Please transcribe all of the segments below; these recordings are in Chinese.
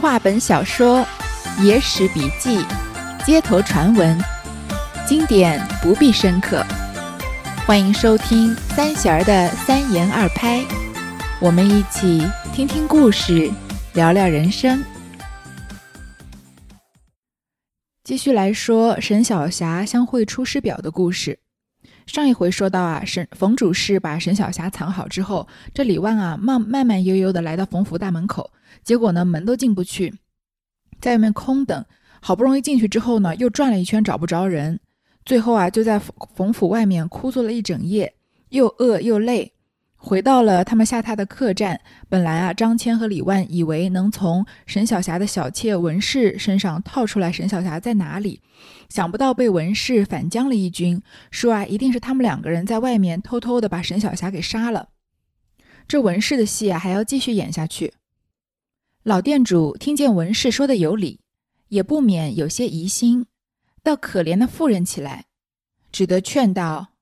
话本小说、野史笔记、街头传闻，经典不必深刻。欢迎收听三弦儿的三言二拍，我们一起听听故事，聊聊人生。继续来说沈小霞相会出师表的故事。上一回说到啊，沈冯主事把沈小霞藏好之后，这李万啊慢慢慢悠悠的来到冯府大门口，结果呢门都进不去，在外面空等，好不容易进去之后呢，又转了一圈找不着人，最后啊就在冯冯府外面枯坐了一整夜，又饿又累。回到了他们下榻的客栈。本来啊，张骞和李万以为能从沈小霞的小妾文氏身上套出来沈小霞在哪里，想不到被文氏反将了一军，说啊，一定是他们两个人在外面偷偷的把沈小霞给杀了。这文氏的戏啊，还要继续演下去。老店主听见文氏说的有理，也不免有些疑心，倒可怜的妇人起来，只得劝道：“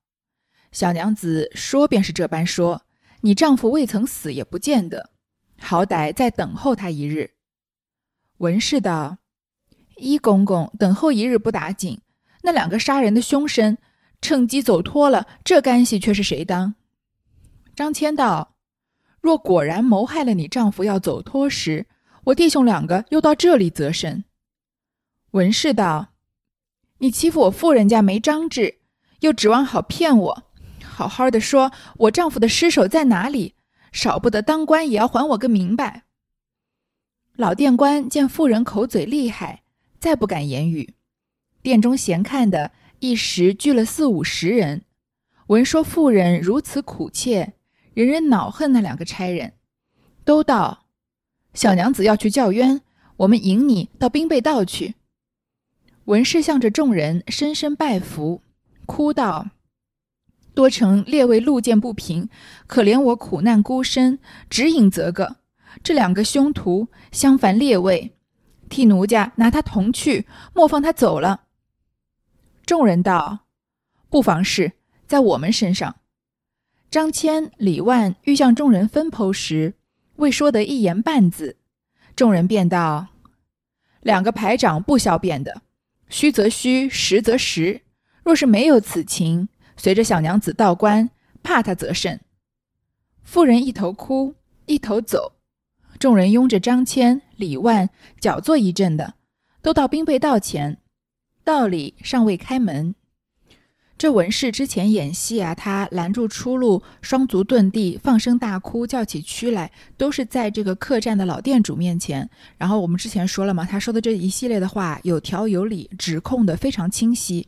小娘子说便是这般说。”你丈夫未曾死也不见得，好歹再等候他一日。文氏道：“一公公等候一日不打紧，那两个杀人的凶身趁机走脱了，这干系却是谁当？”张骞道：“若果然谋害了你丈夫要走脱时，我弟兄两个又到这里择身？”文氏道：“你欺负我妇人家没张志，又指望好骗我。”好好的说，我丈夫的尸首在哪里？少不得当官也要还我个明白。老店官见妇人口嘴厉害，再不敢言语。店中闲看的一时聚了四五十人，闻说妇人如此苦切，人人恼恨那两个差人，都道：“小娘子要去叫冤，我们引你到兵备道去。”文氏向着众人深深拜服，哭道。多承列位路见不平，可怜我苦难孤身，指引则个。这两个凶徒相反列位，替奴家拿他同去，莫放他走了。众人道：“不妨事，在我们身上。”张骞、李万欲向众人分剖时，未说得一言半字，众人便道：“两个排长不消辩的，虚则虚，实则实。若是没有此情。”随着小娘子道观，怕他则甚。妇人一头哭，一头走。众人拥着张骞、李万，搅作一阵的，都到兵备道前。道里尚未开门。这文氏之前演戏啊，他拦住出路，双足遁地，放声大哭，叫起屈来，都是在这个客栈的老店主面前。然后我们之前说了嘛，他说的这一系列的话有条有理，指控的非常清晰。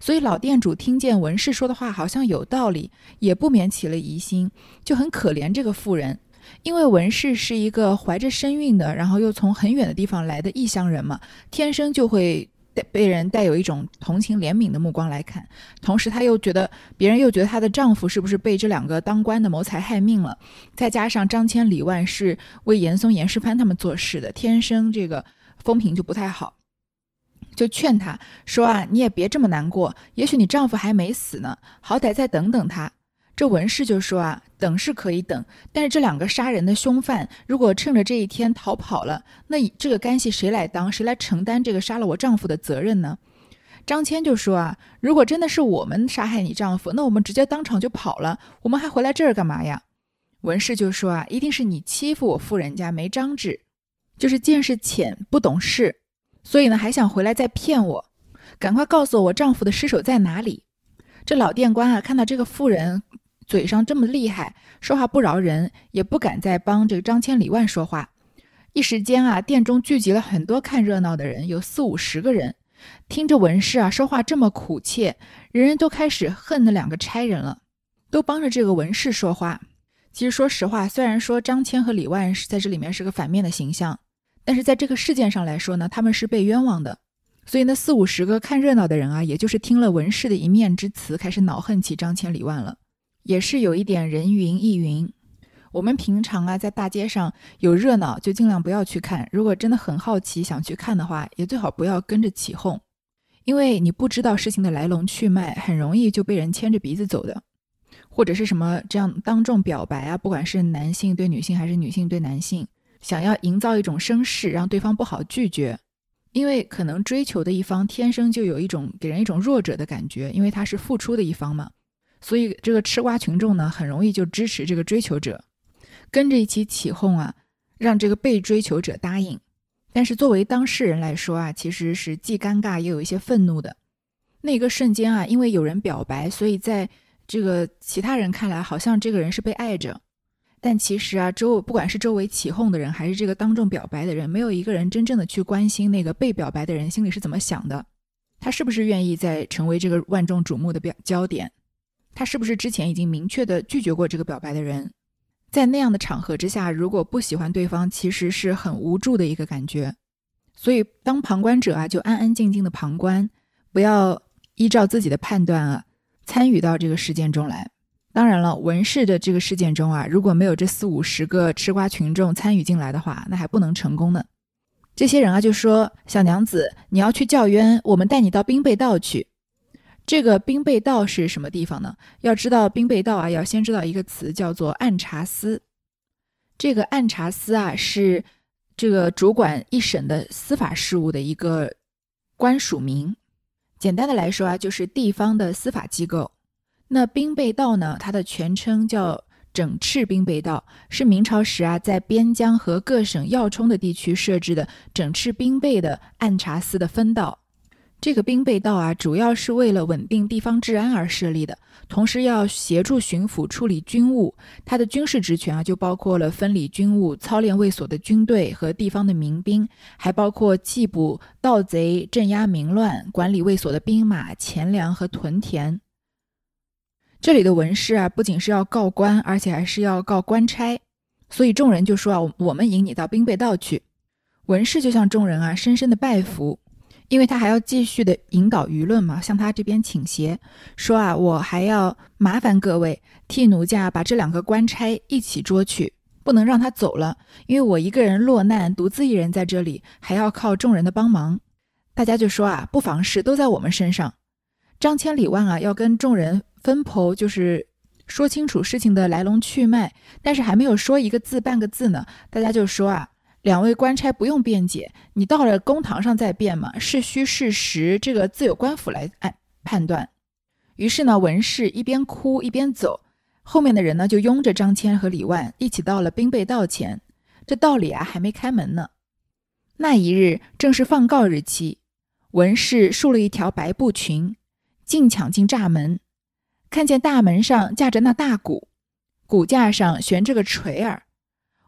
所以老店主听见文氏说的话好像有道理，也不免起了疑心，就很可怜这个妇人，因为文氏是一个怀着身孕的，然后又从很远的地方来的异乡人嘛，天生就会。被人带有一种同情怜悯的目光来看，同时他又觉得别人又觉得她的丈夫是不是被这两个当官的谋财害命了？再加上张骞、李万是为严嵩、严世蕃他们做事的，天生这个风评就不太好，就劝他说啊，你也别这么难过，也许你丈夫还没死呢，好歹再等等他。这文氏就说啊，等是可以等，但是这两个杀人的凶犯，如果趁着这一天逃跑了，那这个干系谁来当？谁来承担这个杀了我丈夫的责任呢？张骞就说啊，如果真的是我们杀害你丈夫，那我们直接当场就跑了，我们还回来这儿干嘛呀？文氏就说啊，一定是你欺负我夫人家没张志，就是见识浅不懂事，所以呢还想回来再骗我，赶快告诉我丈夫的尸首在哪里。这老店官啊，看到这个妇人。嘴上这么厉害，说话不饶人，也不敢再帮这个张千里万说话。一时间啊，店中聚集了很多看热闹的人，有四五十个人。听着文氏啊说话这么苦切，人人都开始恨那两个差人了，都帮着这个文氏说话。其实说实话，虽然说张骞和李万是在这里面是个反面的形象，但是在这个事件上来说呢，他们是被冤枉的。所以那四五十个看热闹的人啊，也就是听了文氏的一面之词，开始恼恨起张骞、李万了。也是有一点人云亦云。我们平常啊，在大街上有热闹，就尽量不要去看。如果真的很好奇想去看的话，也最好不要跟着起哄，因为你不知道事情的来龙去脉，很容易就被人牵着鼻子走的，或者是什么这样当众表白啊，不管是男性对女性还是女性对男性，想要营造一种声势，让对方不好拒绝。因为可能追求的一方天生就有一种给人一种弱者的感觉，因为他是付出的一方嘛，所以这个吃瓜群众呢，很容易就支持这个追求者，跟着一起起哄啊，让这个被追求者答应。但是作为当事人来说啊，其实是既尴尬又有一些愤怒的。那个瞬间啊，因为有人表白，所以在这个其他人看来，好像这个人是被爱着。但其实啊，周不管是周围起哄的人，还是这个当众表白的人，没有一个人真正的去关心那个被表白的人心里是怎么想的。他是不是愿意再成为这个万众瞩目的表焦点？他是不是之前已经明确的拒绝过这个表白的人？在那样的场合之下，如果不喜欢对方，其实是很无助的一个感觉。所以，当旁观者啊，就安安静静的旁观，不要依照自己的判断啊，参与到这个事件中来。当然了，文氏的这个事件中啊，如果没有这四五十个吃瓜群众参与进来的话，那还不能成功呢。这些人啊，就说：“小娘子，你要去叫冤，我们带你到兵备道去。”这个兵备道是什么地方呢？要知道兵备道啊，要先知道一个词叫做按察司。这个按察司啊，是这个主管一省的司法事务的一个官署名。简单的来说啊，就是地方的司法机构。那兵备道呢？它的全称叫整饬兵备道，是明朝时啊在边疆和各省要冲的地区设置的整饬兵备的按察司的分道。这个兵备道啊，主要是为了稳定地方治安而设立的，同时要协助巡抚处理军务。它的军事职权啊，就包括了分理军务、操练卫所的军队和地方的民兵，还包括缉捕盗贼、镇压民乱、管理卫所的兵马、钱粮和屯田。这里的文士啊，不仅是要告官，而且还是要告官差，所以众人就说啊，我们引你到兵备道去。文士就向众人啊深深的拜服，因为他还要继续的引导舆论嘛，向他这边倾斜，说啊，我还要麻烦各位替奴家把这两个官差一起捉去，不能让他走了，因为我一个人落难，独自一人在这里，还要靠众人的帮忙。大家就说啊，不妨事都在我们身上。张千里万啊，要跟众人。分剖就是说清楚事情的来龙去脉，但是还没有说一个字半个字呢，大家就说啊，两位官差不用辩解，你到了公堂上再辩嘛，是虚是实，这个自有官府来判判断。于是呢，文氏一边哭一边走，后面的人呢就拥着张骞和李万一起到了兵备道前。这道里啊还没开门呢。那一日正是放告日期，文氏束了一条白布裙，竟抢进栅门。看见大门上架着那大鼓，鼓架上悬着个锤儿，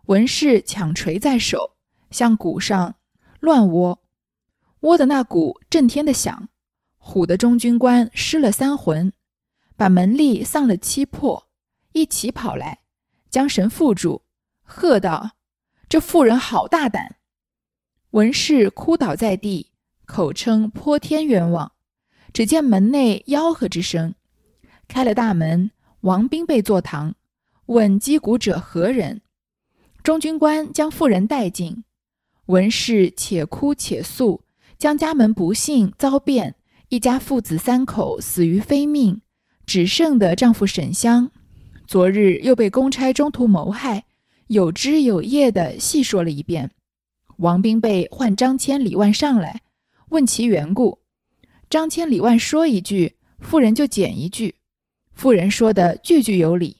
文士抢锤在手，向鼓上乱窝，窝的那鼓震天的响，唬得中军官失了三魂，把门吏丧了七魄，一起跑来，将神缚住，喝道：“这妇人好大胆！”文士哭倒在地，口称泼天冤枉。只见门内吆喝之声。开了大门，王兵备坐堂，问击鼓者何人？中军官将妇人带进，文氏且哭且诉，将家门不幸遭变，一家父子三口死于非命，只剩的丈夫沈香，昨日又被公差中途谋害，有枝有叶的细说了一遍。王兵备唤张骞、李万上来，问其缘故。张骞、李万说一句，妇人就捡一句。妇人说的句句有理，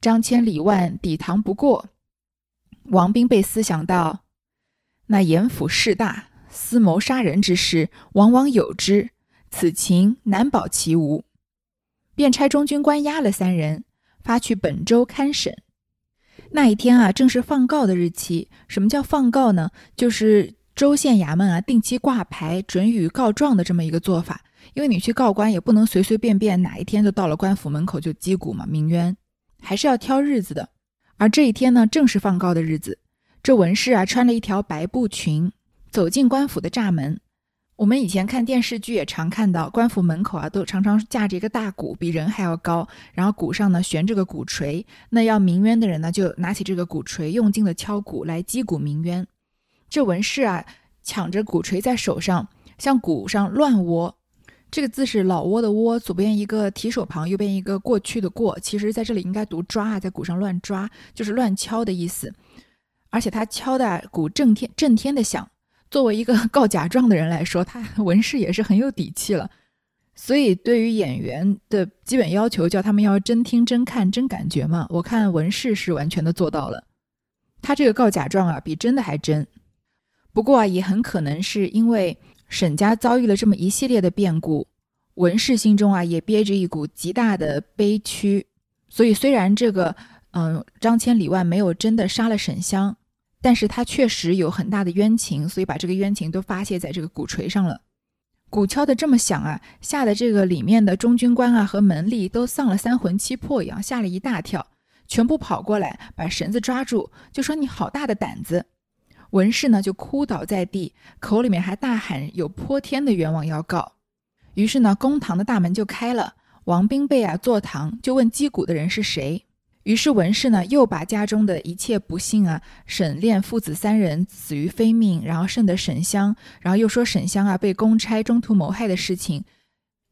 张千里万抵唐不过。王兵备思想到：“那严府势大，私谋杀人之事往往有之，此情难保其无。”便差中军官押了三人，发去本州勘审。那一天啊，正是放告的日期。什么叫放告呢？就是州县衙门啊定期挂牌准予告状的这么一个做法。因为你去告官也不能随随便便哪一天就到了官府门口就击鼓嘛鸣冤，还是要挑日子的。而这一天呢，正是放告的日子。这文士啊，穿了一条白布裙，走进官府的栅门。我们以前看电视剧也常看到，官府门口啊，都常常架着一个大鼓，比人还要高，然后鼓上呢悬着个鼓槌。那要鸣冤的人呢，就拿起这个鼓槌，用劲的敲鼓来击鼓鸣冤。这文士啊，抢着鼓槌在手上，向鼓上乱窝。这个字是老挝的挝，左边一个提手旁，右边一个过去的过。其实在这里应该读抓啊，在鼓上乱抓，就是乱敲的意思。而且他敲的鼓震天震天的响。作为一个 告假状的人来说，他文氏也是很有底气了。所以对于演员的基本要求，叫他们要真听、真看、真感觉嘛。我看文氏是完全的做到了。他这个告假状啊，比真的还真。不过啊，也很可能是因为沈家遭遇了这么一系列的变故，文氏心中啊也憋着一股极大的悲屈。所以虽然这个嗯张千里万没有真的杀了沈香。但是他确实有很大的冤情，所以把这个冤情都发泄在这个鼓槌上了。鼓敲的这么响啊，吓得这个里面的中军官啊和门吏都丧了三魂七魄一样，吓了一大跳，全部跑过来把绳子抓住，就说：“你好大的胆子！”文氏呢就哭倒在地，口里面还大喊：“有泼天的冤枉要告！”于是呢，公堂的大门就开了，王兵备啊坐堂就问击鼓的人是谁。于是文氏呢，又把家中的一切不幸啊，沈炼父子三人死于非命，然后剩的沈香，然后又说沈香啊被公差中途谋害的事情，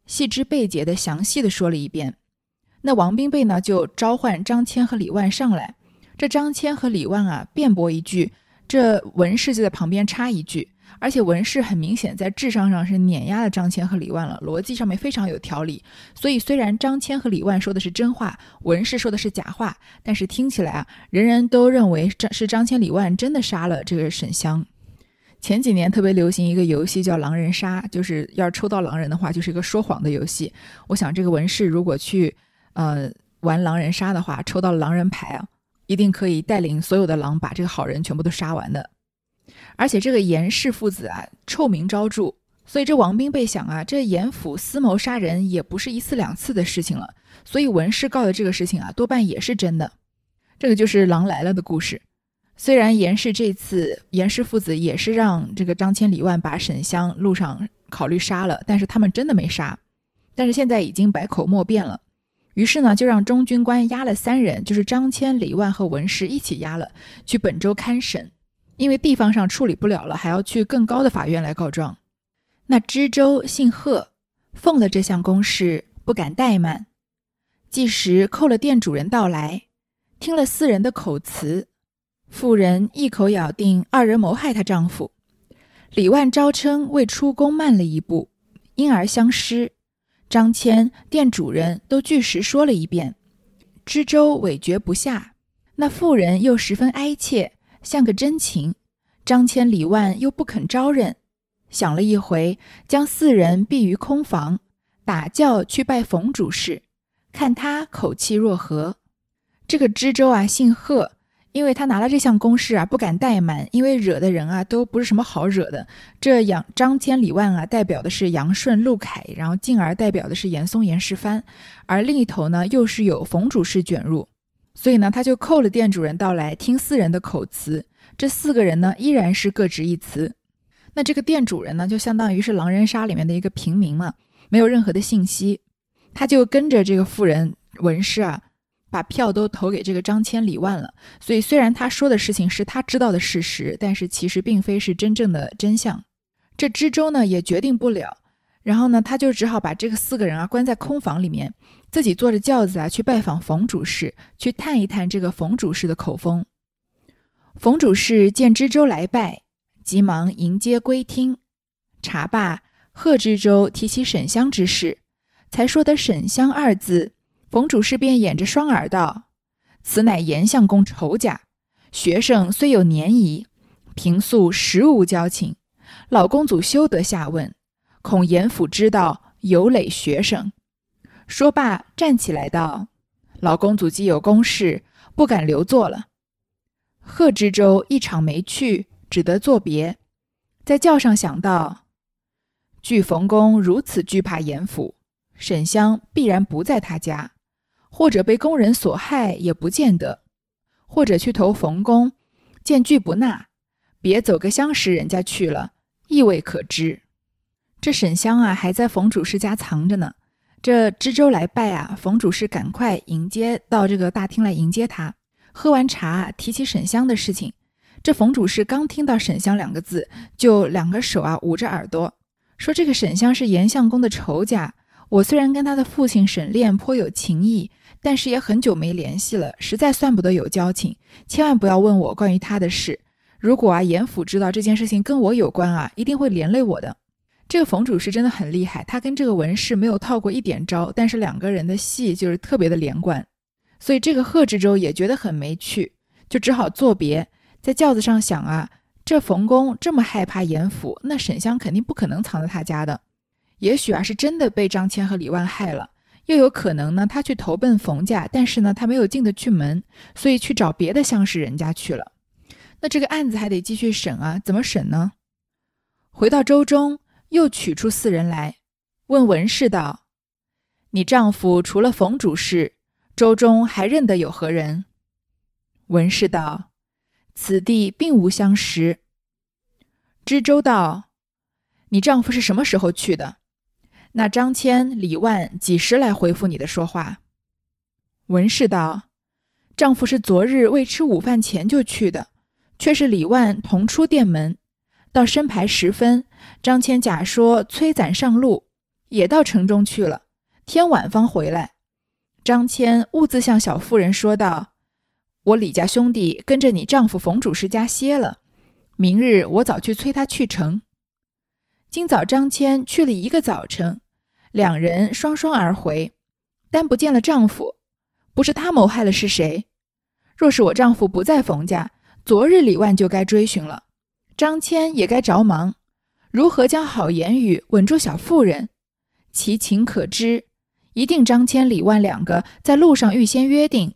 细枝背节的详细的说了一遍。那王兵备呢，就召唤张骞和李万上来。这张骞和李万啊，辩驳一句，这文氏就在旁边插一句。而且文氏很明显在智商上是碾压了张骞和李万了，逻辑上面非常有条理。所以虽然张骞和李万说的是真话，文氏说的是假话，但是听起来啊，人人都认为张是张骞、李万真的杀了这个沈香。前几年特别流行一个游戏叫狼人杀，就是要抽到狼人的话，就是一个说谎的游戏。我想这个文氏如果去呃玩狼人杀的话，抽到狼人牌啊，一定可以带领所有的狼把这个好人全部都杀完的。而且这个严氏父子啊，臭名昭著，所以这王兵被想啊，这严府私谋杀人也不是一次两次的事情了，所以文氏告的这个事情啊，多半也是真的。这个就是狼来了的故事。虽然严氏这次严氏父子也是让这个张千里万把沈香路上考虑杀了，但是他们真的没杀。但是现在已经百口莫辩了，于是呢，就让中军官押了三人，就是张骞、李万和文氏一起押了去本州看审。因为地方上处理不了了，还要去更高的法院来告状。那知州姓贺，奉了这项公事，不敢怠慢。即时扣了店主人到来，听了四人的口词，妇人一口咬定二人谋害她丈夫。李万招称为出宫慢了一步，因而相失。张谦店主人都据实说了一遍，知州委决不下。那妇人又十分哀切。像个真情，张千里万又不肯招认，想了一回，将四人闭于空房，打轿去拜冯主事，看他口气若何。这个知州啊，姓贺，因为他拿了这项公事啊，不敢怠慢，因为惹的人啊，都不是什么好惹的。这杨张千里万啊，代表的是杨顺、陆凯，然后进而代表的是严嵩、严世蕃，而另一头呢，又是有冯主事卷入。所以呢，他就扣了店主人到来听四人的口词。这四个人呢，依然是各执一词。那这个店主人呢，就相当于是狼人杀里面的一个平民嘛，没有任何的信息。他就跟着这个妇人文氏啊，把票都投给这个张千李万了。所以虽然他说的事情是他知道的事实，但是其实并非是真正的真相。这知州呢也决定不了，然后呢，他就只好把这个四个人啊关在空房里面。自己坐着轿子啊，去拜访冯主事，去探一探这个冯主事的口风。冯主事见知州来拜，急忙迎接归厅。茶罢，贺知州提起沈香之事，才说得“沈香”二字，冯主事便掩着双耳道：“此乃严相公仇家，学生虽有年仪，平素实无交情。老公祖休得下问，恐严府知道有累学生。”说罢，站起来道：“老公祖既有公事，不敢留坐了。”贺知州一场没去，只得作别。在轿上想到：据冯公如此惧怕严府，沈香必然不在他家，或者被工人所害，也不见得；或者去投冯公，见拒不纳，别走个相识人家去了，亦未可知。这沈香啊，还在冯主事家藏着呢。这知州来拜啊，冯主事赶快迎接到这个大厅来迎接他。喝完茶，提起沈香的事情，这冯主事刚听到沈香两个字，就两个手啊捂着耳朵，说这个沈香是严相公的仇家。我虽然跟他的父亲沈炼颇有情谊，但是也很久没联系了，实在算不得有交情。千万不要问我关于他的事。如果啊，严府知道这件事情跟我有关啊，一定会连累我的。这个冯主事真的很厉害，他跟这个文氏没有套过一点招，但是两个人的戏就是特别的连贯。所以这个贺知州也觉得很没趣，就只好作别，在轿子上想啊，这冯公这么害怕严府，那沈香肯定不可能藏在他家的。也许啊，是真的被张骞和李万害了。又有可能呢，他去投奔冯家，但是呢，他没有进得去门，所以去找别的相氏人家去了。那这个案子还得继续审啊，怎么审呢？回到周中，又取出四人来，问文氏道：“你丈夫除了冯主事，周中还认得有何人？”文氏道：“此地并无相识。”知州道：“你丈夫是什么时候去的？”那张骞、李万几时来回复你的说话？文氏道：“丈夫是昨日未吃午饭前就去的，却是李万同出店门。到申牌时分，张骞假说催攒上路，也到城中去了。天晚方回来。张骞兀自向小妇人说道：‘我李家兄弟跟着你丈夫冯主事家歇了，明日我早去催他去城。’今早张骞去了一个早晨。”两人双双而回，但不见了丈夫，不是他谋害了是谁？若是我丈夫不在冯家，昨日李万就该追寻了，张骞也该着忙，如何将好言语稳住小妇人？其情可知，一定张骞、李万两个在路上预先约定，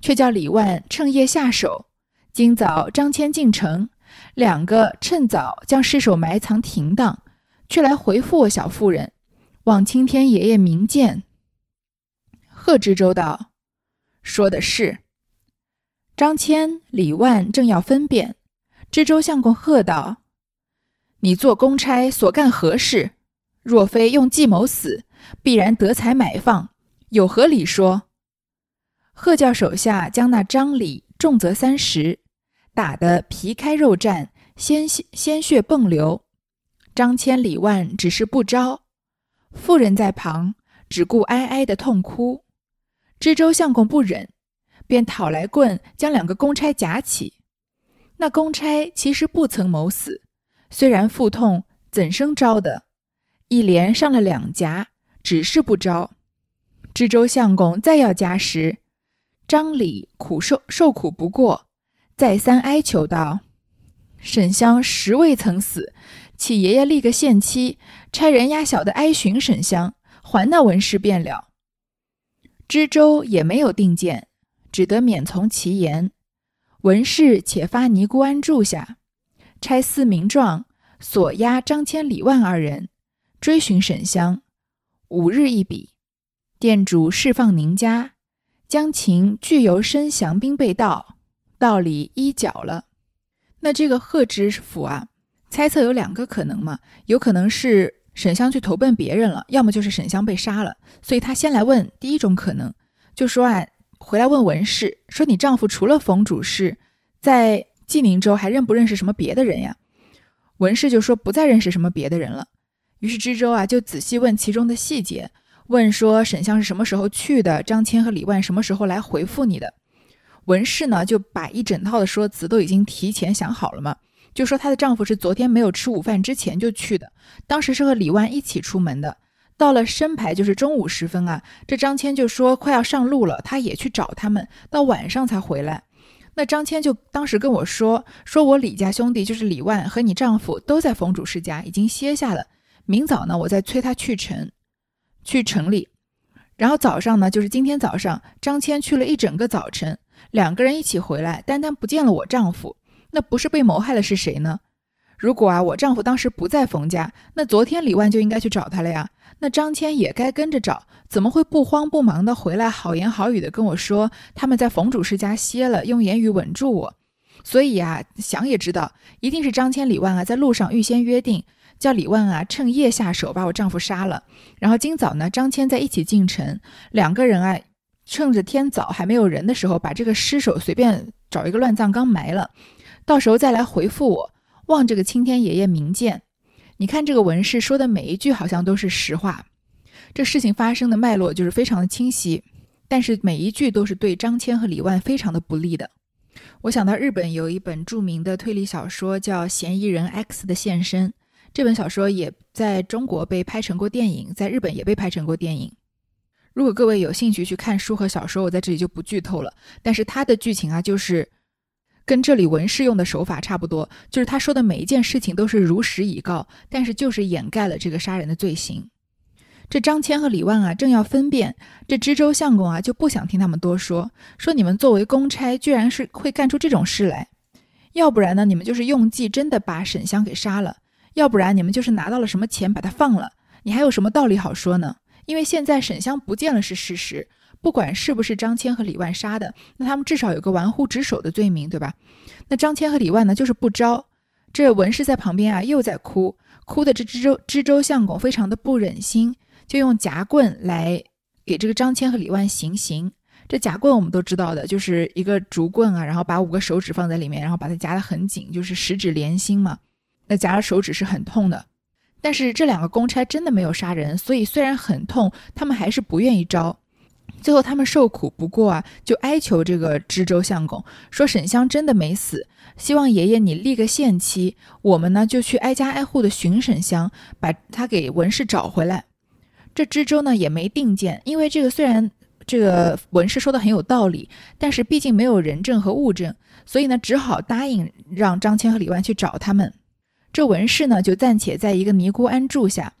却叫李万趁夜下手。今早张骞进城，两个趁早将尸首埋藏停当，却来回复我小妇人。望青天爷爷明鉴。贺知州道：“说的是。”张骞、李万正要分辨，知州相公喝道：“你做公差所干何事？若非用计谋死，必然得财买放，有何理说？”贺教手下将那张李重则三十，打得皮开肉绽，鲜血鲜血迸流。张骞、李万只是不招。妇人在旁，只顾哀哀的痛哭。知州相公不忍，便讨来棍，将两个公差夹起。那公差其实不曾谋死，虽然腹痛，怎生招的？一连上了两夹，只是不招。知州相公再要夹时，张李苦受受苦不过，再三哀求道：“沈香实未曾死。”启爷爷立个限期，差人押小的哀寻沈香，还那文氏便了。知州也没有定见，只得免从其言。文氏且发尼姑庵住下，差司名状锁押张骞、李万二人，追寻沈香。五日一笔，店主释放宁家，将秦俱由申降兵被盗，道理依缴了。那这个贺知府啊？猜测有两个可能嘛，有可能是沈香去投奔别人了，要么就是沈香被杀了，所以他先来问第一种可能，就说啊，回来问文氏，说你丈夫除了冯主事，在济宁州还认不认识什么别的人呀？文氏就说不再认识什么别的人了。于是知州啊就仔细问其中的细节，问说沈香是什么时候去的，张骞和李万什么时候来回复你的？文氏呢就把一整套的说辞都已经提前想好了嘛。就说她的丈夫是昨天没有吃午饭之前就去的，当时是和李万一起出门的。到了深牌就是中午时分啊，这张骞就说快要上路了，他也去找他们，到晚上才回来。那张骞就当时跟我说，说我李家兄弟就是李万和你丈夫都在冯主事家已经歇下了，明早呢我再催他去城，去城里。然后早上呢就是今天早上，张骞去了一整个早晨，两个人一起回来，单单不见了我丈夫。那不是被谋害了是谁呢？如果啊，我丈夫当时不在冯家，那昨天李万就应该去找他了呀。那张骞也该跟着找，怎么会不慌不忙的回来，好言好语的跟我说他们在冯主事家歇了，用言语稳住我。所以啊，想也知道，一定是张骞、李万啊在路上预先约定，叫李万啊趁夜下手把我丈夫杀了。然后今早呢，张骞在一起进城，两个人啊趁着天早还没有人的时候，把这个尸首随便找一个乱葬岗埋了。到时候再来回复我，望这个青天爷爷明鉴。你看这个文士说的每一句好像都是实话，这事情发生的脉络就是非常的清晰。但是每一句都是对张骞和李万非常的不利的。我想到日本有一本著名的推理小说叫《嫌疑人 X 的现身》，这本小说也在中国被拍成过电影，在日本也被拍成过电影。如果各位有兴趣去看书和小说，我在这里就不剧透了。但是它的剧情啊，就是跟这里文士用的手法差不多，就是他说的每一件事情都是如实以告，但是就是掩盖了这个杀人的罪行。这张骞和李万啊，正要分辨，这知州相公啊就不想听他们多说，说你们作为公差，居然是会干出这种事来，要不然呢，你们就是用计真的把沈香给杀了，要不然你们就是拿到了什么钱把他放了，你还有什么道理好说呢？因为现在沈香不见了是事实，不管是不是张骞和李万杀的，那他们至少有个玩忽职守的罪名，对吧？那张骞和李万呢，就是不招。这文氏在旁边啊，又在哭，哭的这知州知州相公非常的不忍心。就用夹棍来给这个张骞和李万行刑。这夹棍我们都知道的，就是一个竹棍啊，然后把五个手指放在里面，然后把它夹得很紧，就是十指连心嘛。那夹了手指是很痛的。但是这两个公差真的没有杀人，所以虽然很痛，他们还是不愿意招。最后他们受苦不过啊，就哀求这个知州相公说：“沈香真的没死，希望爷爷你立个限期，我们呢就去挨家挨户的寻沈香，把他给文氏找回来。”这知州呢也没定见，因为这个虽然这个文氏说的很有道理，但是毕竟没有人证和物证，所以呢只好答应让张骞和李万去找他们。这文氏呢就暂且在一个尼姑庵住下，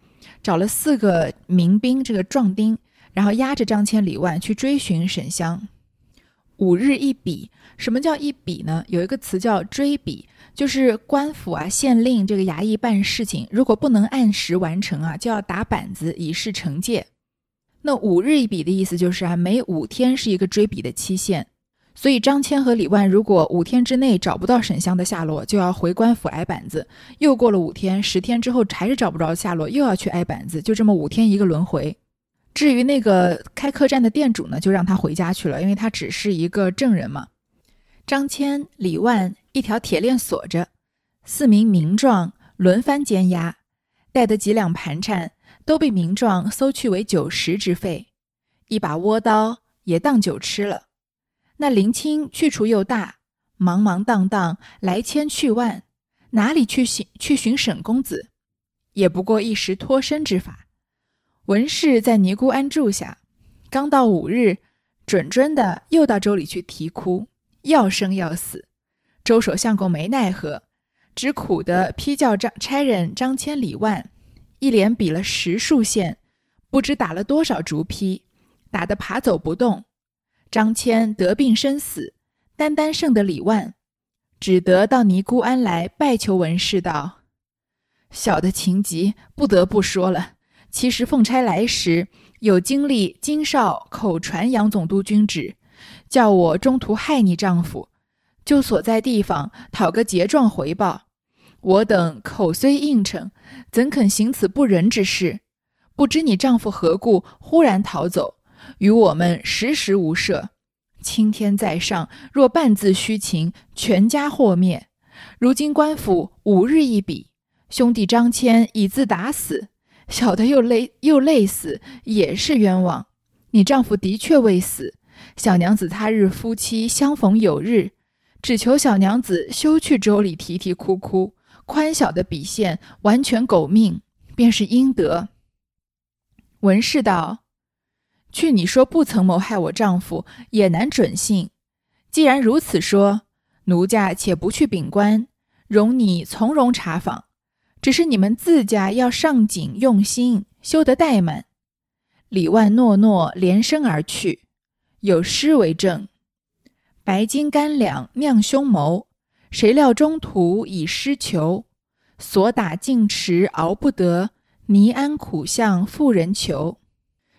找了四个民兵，这个壮丁，然后押着张骞、李万去追寻沈香。五日一比，什么叫一比呢？有一个词叫追比。就是官府啊，县令这个衙役办事情，如果不能按时完成啊，就要打板子以示惩戒。那五日一比的意思就是啊，每五天是一个追比的期限。所以张骞和李万如果五天之内找不到沈香的下落，就要回官府挨板子。又过了五天、十天之后，还是找不着下落，又要去挨板子。就这么五天一个轮回。至于那个开客栈的店主呢，就让他回家去了，因为他只是一个证人嘛。张骞、李万。一条铁链锁着，四名民壮轮番监押，带的几两盘缠都被民壮搜去为酒食之费，一把倭刀也当酒吃了。那林清去处又大，茫茫荡荡来千去万，哪里去寻去寻沈公子？也不过一时脱身之法。文氏在尼姑庵住下，刚到五日，准准的又到州里去啼哭，要生要死。周守相公没奈何，只苦的批叫张差人张骞、李万，一连比了十数线，不知打了多少竹批，打得爬走不动。张骞得病身死，单单剩得李万，只得到尼姑庵来拜求文氏道：“小的情急，不得不说了。其实奉差来时，有经历金少口传杨总督君旨，叫我中途害你丈夫。”就所在地方讨个结状回报，我等口虽应承，怎肯行此不仁之事？不知你丈夫何故忽然逃走，与我们时时无涉。青天在上，若半字虚情，全家祸灭。如今官府五日一笔，兄弟张骞已自打死，小的又累又累死，也是冤枉。你丈夫的确未死，小娘子他日夫妻相逢有日。只求小娘子休去州里啼啼哭哭，宽小的笔线完全狗命，便是应得。文氏道：“据你说不曾谋害我丈夫，也难准信。既然如此说，奴家且不去禀官，容你从容查访。只是你们自家要上紧用心，休得怠慢。”李万诺诺，连声而去，有诗为证。白金干两酿凶谋，谁料中途已失求。所打净池熬不得，泥安苦向妇人求。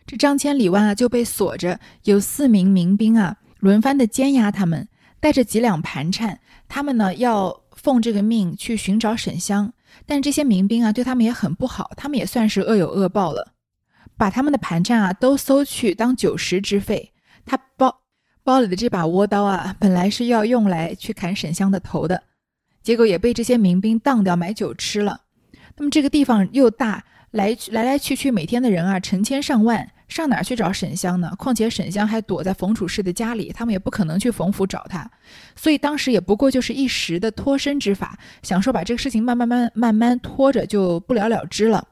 这张骞、李万啊就被锁着，有四名民兵啊轮番的监押他们，带着几两盘缠，他们呢要奉这个命去寻找沈香。但这些民兵啊对他们也很不好，他们也算是恶有恶报了，把他们的盘缠啊都搜去当酒食之费。他包。包里的这把倭刀啊，本来是要用来去砍沈香的头的，结果也被这些民兵当掉买酒吃了。那么这个地方又大，来来来去去每天的人啊成千上万，上哪儿去找沈香呢？况且沈香还躲在冯处士的家里，他们也不可能去冯府找他，所以当时也不过就是一时的脱身之法，想说把这个事情慢慢慢慢慢拖着就不了了之了。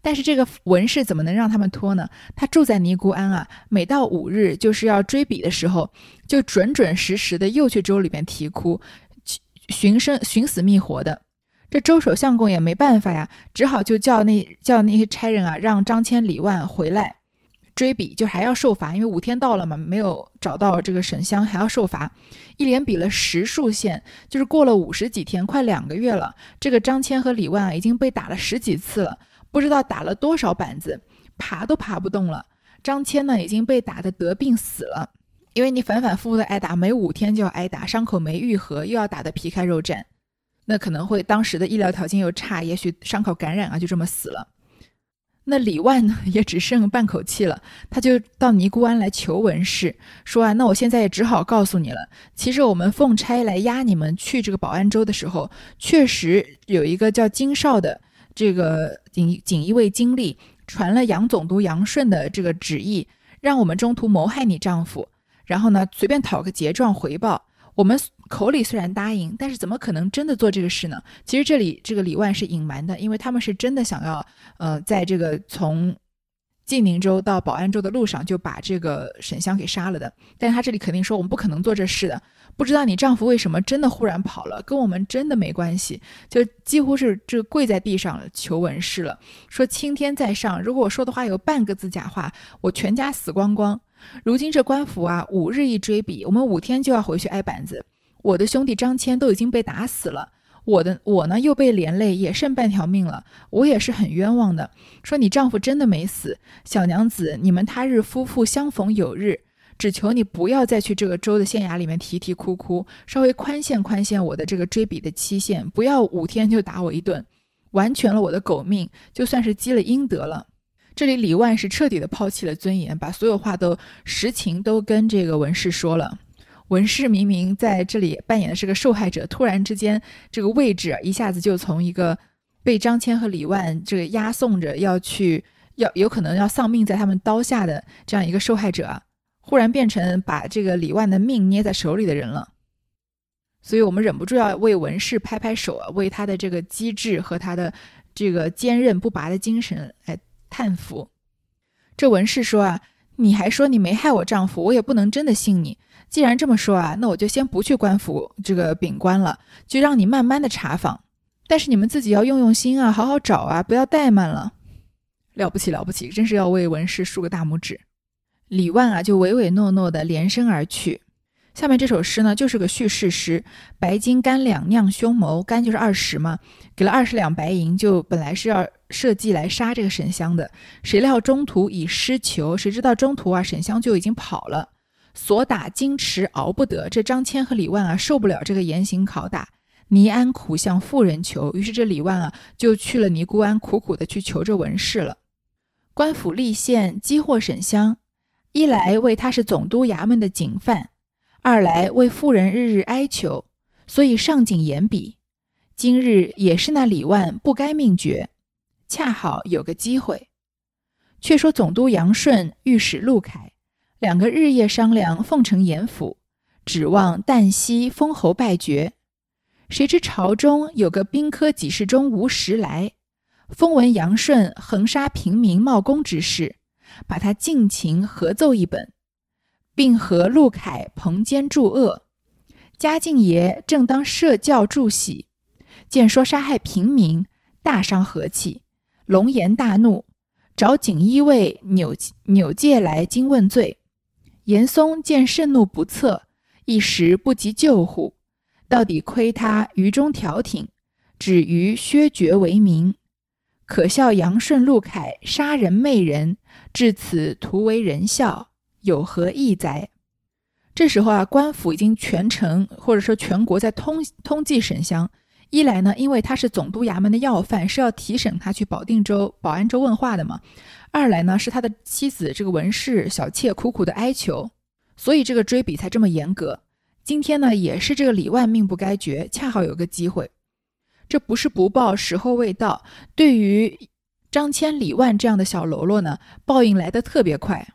但是这个文氏怎么能让他们拖呢？他住在尼姑庵啊，每到五日就是要追笔的时候，就准准时时的又去州里边啼哭，寻生寻死觅活的。这周守相公也没办法呀，只好就叫那叫那些差人啊，让张骞、李万回来追比，就还要受罚，因为五天到了嘛，没有找到这个沈香，还要受罚。一连比了十数线，就是过了五十几天，快两个月了，这个张骞和李万啊，已经被打了十几次了。不知道打了多少板子，爬都爬不动了。张骞呢，已经被打得得病死了，因为你反反复复的挨打，每五天就要挨打，伤口没愈合，又要打得皮开肉绽，那可能会当时的医疗条件又差，也许伤口感染啊，就这么死了。那李万呢，也只剩半口气了，他就到尼姑庵来求文氏，说啊，那我现在也只好告诉你了，其实我们奉差来押你们去这个保安州的时候，确实有一个叫金少的。这个锦锦衣卫经历传了杨总督杨顺的这个旨意，让我们中途谋害你丈夫，然后呢，随便讨个结状回报。我们口里虽然答应，但是怎么可能真的做这个事呢？其实这里这个李万是隐瞒的，因为他们是真的想要，呃，在这个从晋宁州到保安州的路上就把这个沈香给杀了的。但是他这里肯定说我们不可能做这事的。不知道你丈夫为什么真的忽然跑了，跟我们真的没关系，就几乎是这跪在地上求文氏了，说青天在上，如果我说的话有半个字假话，我全家死光光。如今这官府啊，五日一追比，我们五天就要回去挨板子。我的兄弟张骞都已经被打死了，我的我呢又被连累，也剩半条命了，我也是很冤枉的。说你丈夫真的没死，小娘子，你们他日夫妇相逢有日。只求你不要再去这个州的县衙里面啼啼哭哭，稍微宽限宽限我的这个追笔的期限，不要五天就打我一顿，完全了我的狗命，就算是积了阴德了。这里李万是彻底的抛弃了尊严，把所有话都实情都跟这个文氏说了。文氏明明在这里扮演的是个受害者，突然之间这个位置一下子就从一个被张骞和李万这个押送着要去要有可能要丧命在他们刀下的这样一个受害者啊。忽然变成把这个李万的命捏在手里的人了，所以我们忍不住要为文氏拍拍手啊，为他的这个机智和他的这个坚韧不拔的精神来叹服。这文氏说啊，你还说你没害我丈夫，我也不能真的信你。既然这么说啊，那我就先不去官府这个禀官了，就让你慢慢的查访。但是你们自己要用用心啊，好好找啊，不要怠慢了。了不起了不起，真是要为文氏竖个大拇指。李万啊，就唯唯诺诺的连声而去。下面这首诗呢，就是个叙事诗：白金干两酿凶谋，干就是二十嘛，给了二十两白银，就本来是要设计来杀这个沈香的。谁料中途已失求，谁知道中途啊，沈香就已经跑了。所打矜持熬不得，这张骞和李万啊，受不了这个严刑拷打，尼安苦向妇人求。于是这李万啊，就去了尼姑庵，苦苦的去求这文氏了。官府立县激获沈香。一来为他是总督衙门的警犯，二来为妇人日日哀求，所以上紧严笔。今日也是那李万不该命绝，恰好有个机会。却说总督杨顺、御史陆凯两个日夜商量，奉承严府，指望旦夕封侯拜爵。谁知朝中有个兵科给事中吴时来，风闻杨顺横杀平民冒功之事。把他尽情合奏一本，并和陆凯彭奸助恶。嘉靖爷正当设教助喜，见说杀害平民，大伤和气，龙颜大怒，找锦衣卫扭扭介来京问罪。严嵩见盛怒不测，一时不及救护，到底亏他愚忠调停，止于削爵为民。可笑杨顺、陆凯杀人媚人。至此，徒为人笑，有何益哉？这时候啊，官府已经全城或者说全国在通通缉沈香。一来呢，因为他是总督衙门的要犯，是要提审他去保定州、保安州问话的嘛；二来呢，是他的妻子这个文氏小妾苦苦的哀求，所以这个追比才这么严格。今天呢，也是这个李万命不该绝，恰好有个机会。这不是不报，时候未到。对于张骞、李万这样的小喽啰呢，报应来得特别快，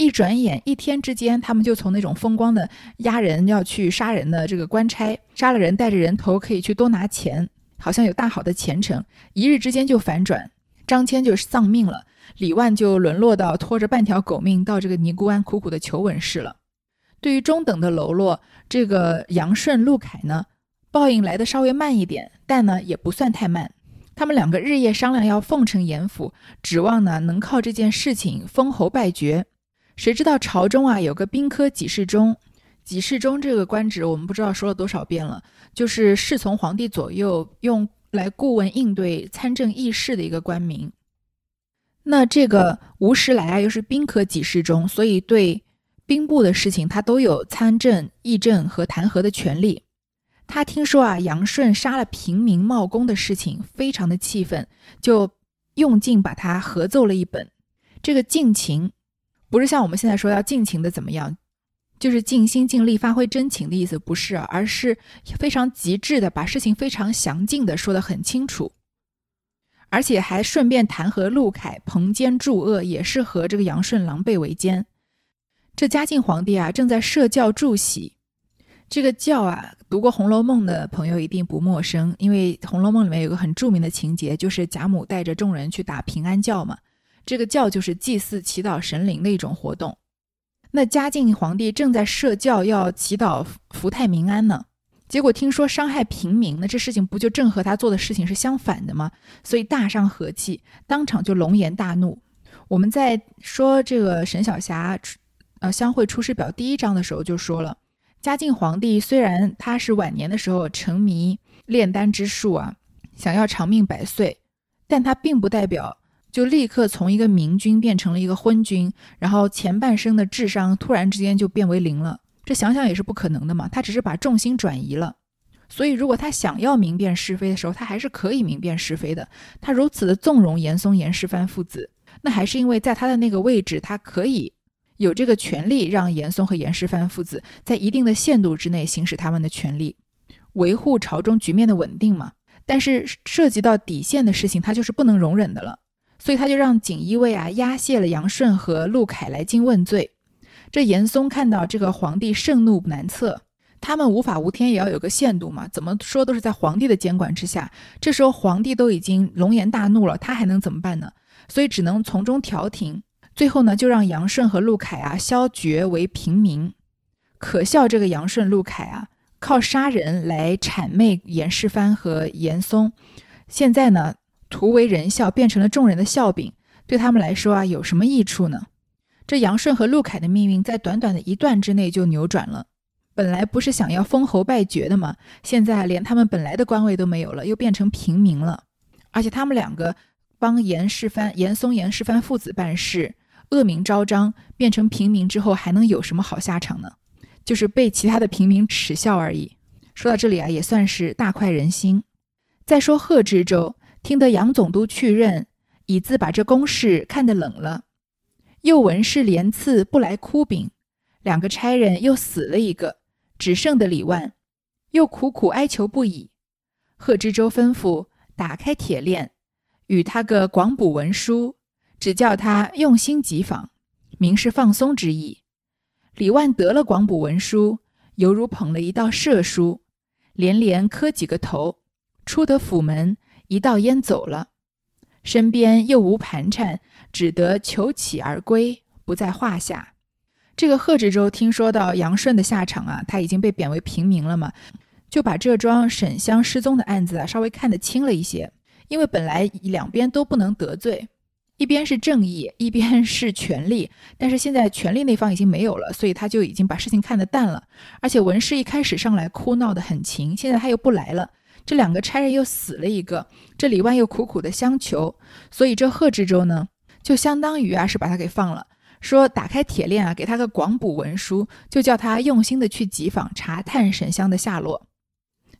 一转眼一天之间，他们就从那种风光的押人要去杀人的这个官差，杀了人带着人头可以去多拿钱，好像有大好的前程，一日之间就反转，张骞就丧命了，李万就沦落到拖着半条狗命到这个尼姑庵苦苦的求稳事了。对于中等的喽啰，这个杨顺、陆凯呢，报应来的稍微慢一点，但呢也不算太慢。他们两个日夜商量要奉承严府，指望呢能靠这件事情封侯拜爵。谁知道朝中啊有个兵科给事中，给事中这个官职我们不知道说了多少遍了，就是侍从皇帝左右，用来顾问应对参政议事的一个官名。那这个吴时来啊又是兵科给事中，所以对。兵部的事情，他都有参政、议政和弹劾的权利。他听说啊，杨顺杀了平民冒功的事情，非常的气愤，就用劲把他合奏了一本。这个尽情，不是像我们现在说要尽情的怎么样，就是尽心尽力发挥真情的意思，不是，而是非常极致的把事情非常详尽的说得很清楚，而且还顺便弹劾陆凯彭奸助恶，也是和这个杨顺狼狈为奸。这嘉靖皇帝啊，正在设教祝喜。这个教啊，读过《红楼梦》的朋友一定不陌生，因为《红楼梦》里面有个很著名的情节，就是贾母带着众人去打平安教嘛。这个教就是祭祀、祈祷神灵的一种活动。那嘉靖皇帝正在设教，要祈祷福泰民安呢。结果听说伤害平民，那这事情不就正和他做的事情是相反的吗？所以大伤和气，当场就龙颜大怒。我们在说这个沈小霞。呃，《相会出师表》第一章的时候就说了，嘉靖皇帝虽然他是晚年的时候沉迷炼丹之术啊，想要长命百岁，但他并不代表就立刻从一个明君变成了一个昏君，然后前半生的智商突然之间就变为零了。这想想也是不可能的嘛，他只是把重心转移了。所以，如果他想要明辨是非的时候，他还是可以明辨是非的。他如此的纵容严嵩、严世蕃父子，那还是因为在他的那个位置，他可以。有这个权利让严嵩和严世蕃父子在一定的限度之内行使他们的权利，维护朝中局面的稳定嘛。但是涉及到底线的事情，他就是不能容忍的了。所以他就让锦衣卫啊押解了杨顺和陆凯来京问罪。这严嵩看到这个皇帝盛怒难测，他们无法无天也要有个限度嘛。怎么说都是在皇帝的监管之下。这时候皇帝都已经龙颜大怒了，他还能怎么办呢？所以只能从中调停。最后呢，就让杨顺和陆凯啊削爵为平民。可笑这个杨顺、陆凯啊，靠杀人来谄媚严世蕃和严嵩，现在呢，图为人笑，变成了众人的笑柄。对他们来说啊，有什么益处呢？这杨顺和陆凯的命运在短短的一段之内就扭转了。本来不是想要封侯拜爵的吗？现在连他们本来的官位都没有了，又变成平民了。而且他们两个帮严世蕃、严嵩、严世蕃父子办事。恶名昭彰，变成平民之后还能有什么好下场呢？就是被其他的平民耻笑而已。说到这里啊，也算是大快人心。再说贺知州，听得杨总督去任，已自把这公事看得冷了。又闻是连次不来哭禀，两个差人又死了一个，只剩的李万，又苦苦哀求不已。贺知州吩咐打开铁链，与他个广补文书。只叫他用心急访，明是放松之意。李万得了广补文书，犹如捧了一道赦书，连连磕几个头，出得府门，一道烟走了，身边又无盘缠，只得求乞而归，不在话下。这个贺知州听说到杨顺的下场啊，他已经被贬为平民了嘛，就把这桩沈香失踪的案子啊稍微看得轻了一些，因为本来两边都不能得罪。一边是正义，一边是权力，但是现在权力那方已经没有了，所以他就已经把事情看得淡了。而且文氏一开始上来哭闹得很勤，现在他又不来了，这两个差人又死了一个，这李万又苦苦的相求，所以这贺知州呢，就相当于啊是把他给放了，说打开铁链啊，给他个广补文书，就叫他用心的去集访查探沈香的下落。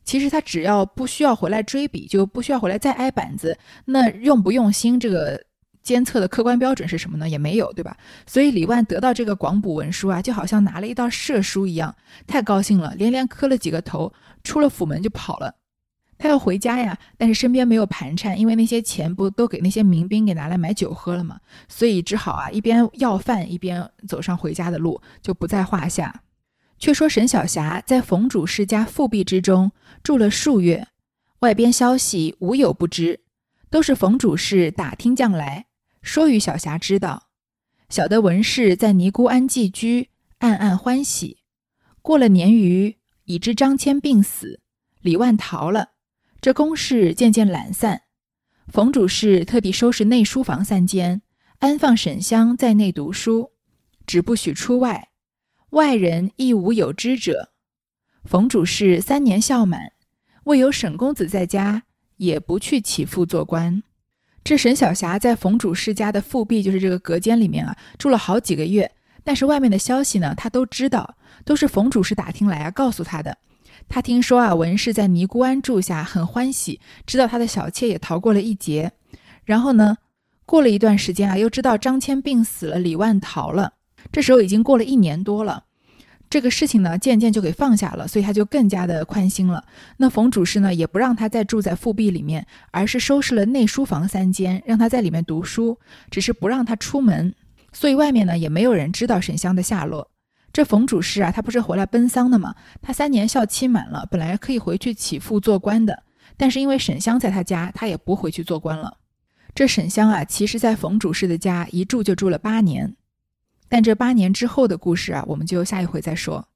其实他只要不需要回来追笔，就不需要回来再挨板子，那用不用心这个。监测的客观标准是什么呢？也没有，对吧？所以李万得到这个广补文书啊，就好像拿了一道赦书一样，太高兴了，连连磕了几个头，出了府门就跑了。他要回家呀，但是身边没有盘缠，因为那些钱不都给那些民兵给拿来买酒喝了嘛，所以只好啊一边要饭一边走上回家的路，就不在话下。却说沈小霞在冯主事家复辟之中住了数月，外边消息无有不知，都是冯主事打听将来，说与小霞知道。晓得文氏在尼姑庵寄居，暗暗欢喜。过了年余，已知张骞病死，李万逃了，这公事渐渐懒散。冯主事特地收拾内书房三间，安放沈香在内读书，只不许出外，外人亦无有知者。冯主事三年孝满，未有沈公子在家，也不去起复做官。这沈小霞在冯主事家的复辟，就是这个隔间里面啊，住了好几个月。但是外面的消息呢，他都知道，都是冯主事打听来啊，告诉他的。他听说啊，文氏在尼姑庵住下，很欢喜，知道他的小妾也逃过了一劫。然后呢，过了一段时间啊，又知道张骞病死了，李万逃了。这时候已经过了一年多了。这个事情呢，渐渐就给放下了，所以他就更加的宽心了。那冯主事呢，也不让他再住在复辟里面，而是收拾了内书房三间，让他在里面读书，只是不让他出门。所以外面呢，也没有人知道沈香的下落。这冯主事啊，他不是回来奔丧的吗？他三年孝期满了，本来可以回去起复做官的，但是因为沈香在他家，他也不回去做官了。这沈香啊，其实在冯主事的家一住就住了八年。但这八年之后的故事啊，我们就下一回再说。